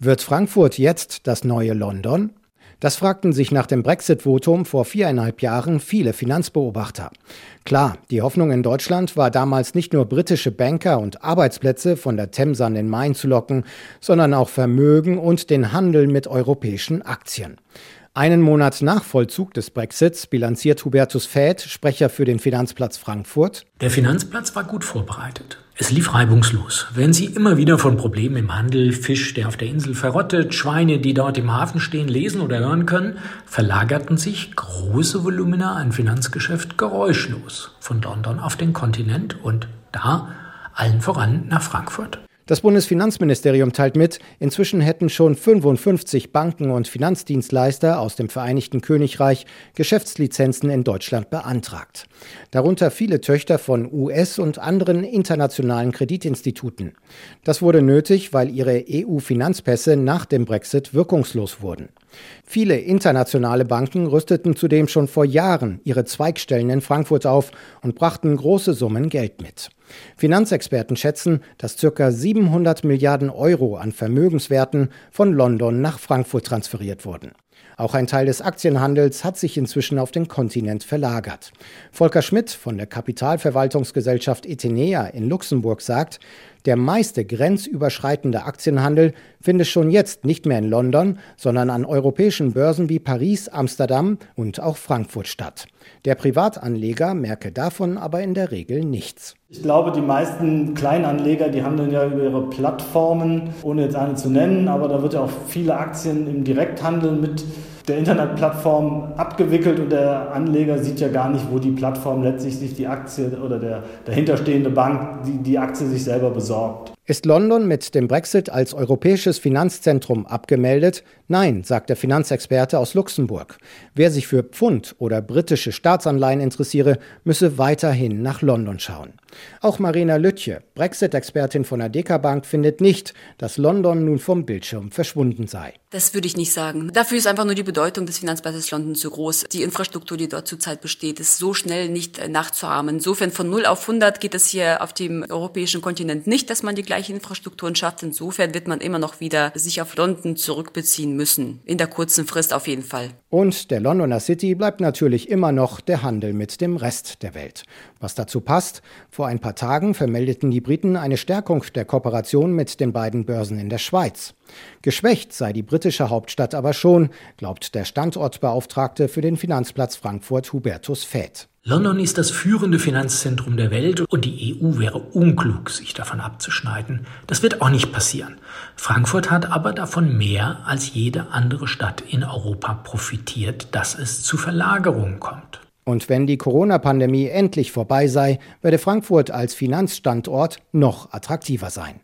Wird Frankfurt jetzt das neue London? Das fragten sich nach dem Brexit-Votum vor viereinhalb Jahren viele Finanzbeobachter. Klar, die Hoffnung in Deutschland war damals nicht nur britische Banker und Arbeitsplätze von der Themse an den Main zu locken, sondern auch Vermögen und den Handel mit europäischen Aktien. Einen Monat nach Vollzug des Brexits bilanziert Hubertus Fäth, Sprecher für den Finanzplatz Frankfurt. Der Finanzplatz war gut vorbereitet. Es lief reibungslos. Während sie immer wieder von Problemen im Handel, Fisch, der auf der Insel verrottet, Schweine, die dort im Hafen stehen, lesen oder hören können, verlagerten sich große Volumina an Finanzgeschäft geräuschlos von London auf den Kontinent und da allen voran nach Frankfurt. Das Bundesfinanzministerium teilt mit, inzwischen hätten schon 55 Banken und Finanzdienstleister aus dem Vereinigten Königreich Geschäftslizenzen in Deutschland beantragt. Darunter viele Töchter von US- und anderen internationalen Kreditinstituten. Das wurde nötig, weil ihre EU-Finanzpässe nach dem Brexit wirkungslos wurden. Viele internationale Banken rüsteten zudem schon vor Jahren ihre Zweigstellen in Frankfurt auf und brachten große Summen Geld mit. Finanzexperten schätzen, dass ca. 700 Milliarden Euro an Vermögenswerten von London nach Frankfurt transferiert wurden. Auch ein Teil des Aktienhandels hat sich inzwischen auf den Kontinent verlagert. Volker Schmidt von der Kapitalverwaltungsgesellschaft Etenea in Luxemburg sagt, der meiste grenzüberschreitende Aktienhandel findet schon jetzt nicht mehr in London, sondern an europäischen Börsen wie Paris, Amsterdam und auch Frankfurt statt. Der Privatanleger merke davon aber in der Regel nichts. Ich glaube, die meisten Kleinanleger, die handeln ja über ihre Plattformen, ohne jetzt eine zu nennen, aber da wird ja auch viele Aktien im Direkthandel mit der Internetplattform abgewickelt und der Anleger sieht ja gar nicht, wo die Plattform letztlich sich die Aktie oder der dahinterstehende Bank die, die Aktie sich selber besorgt. Ist London mit dem Brexit als europäisches Finanzzentrum abgemeldet? Nein, sagt der Finanzexperte aus Luxemburg. Wer sich für Pfund oder britische Staatsanleihen interessiere, müsse weiterhin nach London schauen. Auch Marina Lütje, Brexit-Expertin von der DK Bank, findet nicht, dass London nun vom Bildschirm verschwunden sei. Das würde ich nicht sagen. Dafür ist einfach nur die Bedeutung des Finanzplatzes London zu groß. Die Infrastruktur, die dort zurzeit besteht, ist so schnell nicht nachzuahmen. Insofern von 0 auf 100 geht es hier auf dem europäischen Kontinent nicht, dass man die gleiche Infrastrukturen schafft. Insofern wird man immer noch wieder sich auf London zurückbeziehen müssen. In der kurzen Frist auf jeden Fall. Und der Londoner City bleibt natürlich immer noch der Handel mit dem Rest der Welt. Was dazu passt, vor ein paar Tagen vermeldeten die Briten eine Stärkung der Kooperation mit den beiden Börsen in der Schweiz. Geschwächt sei die britische Hauptstadt aber schon, glaubt der Standortbeauftragte für den Finanzplatz Frankfurt Hubertus Fäth. London ist das führende Finanzzentrum der Welt und die EU wäre unklug, sich davon abzuschneiden. Das wird auch nicht passieren. Frankfurt hat aber davon mehr als jede andere Stadt in Europa profitiert, dass es zu Verlagerungen kommt. Und wenn die Corona-Pandemie endlich vorbei sei, werde Frankfurt als Finanzstandort noch attraktiver sein.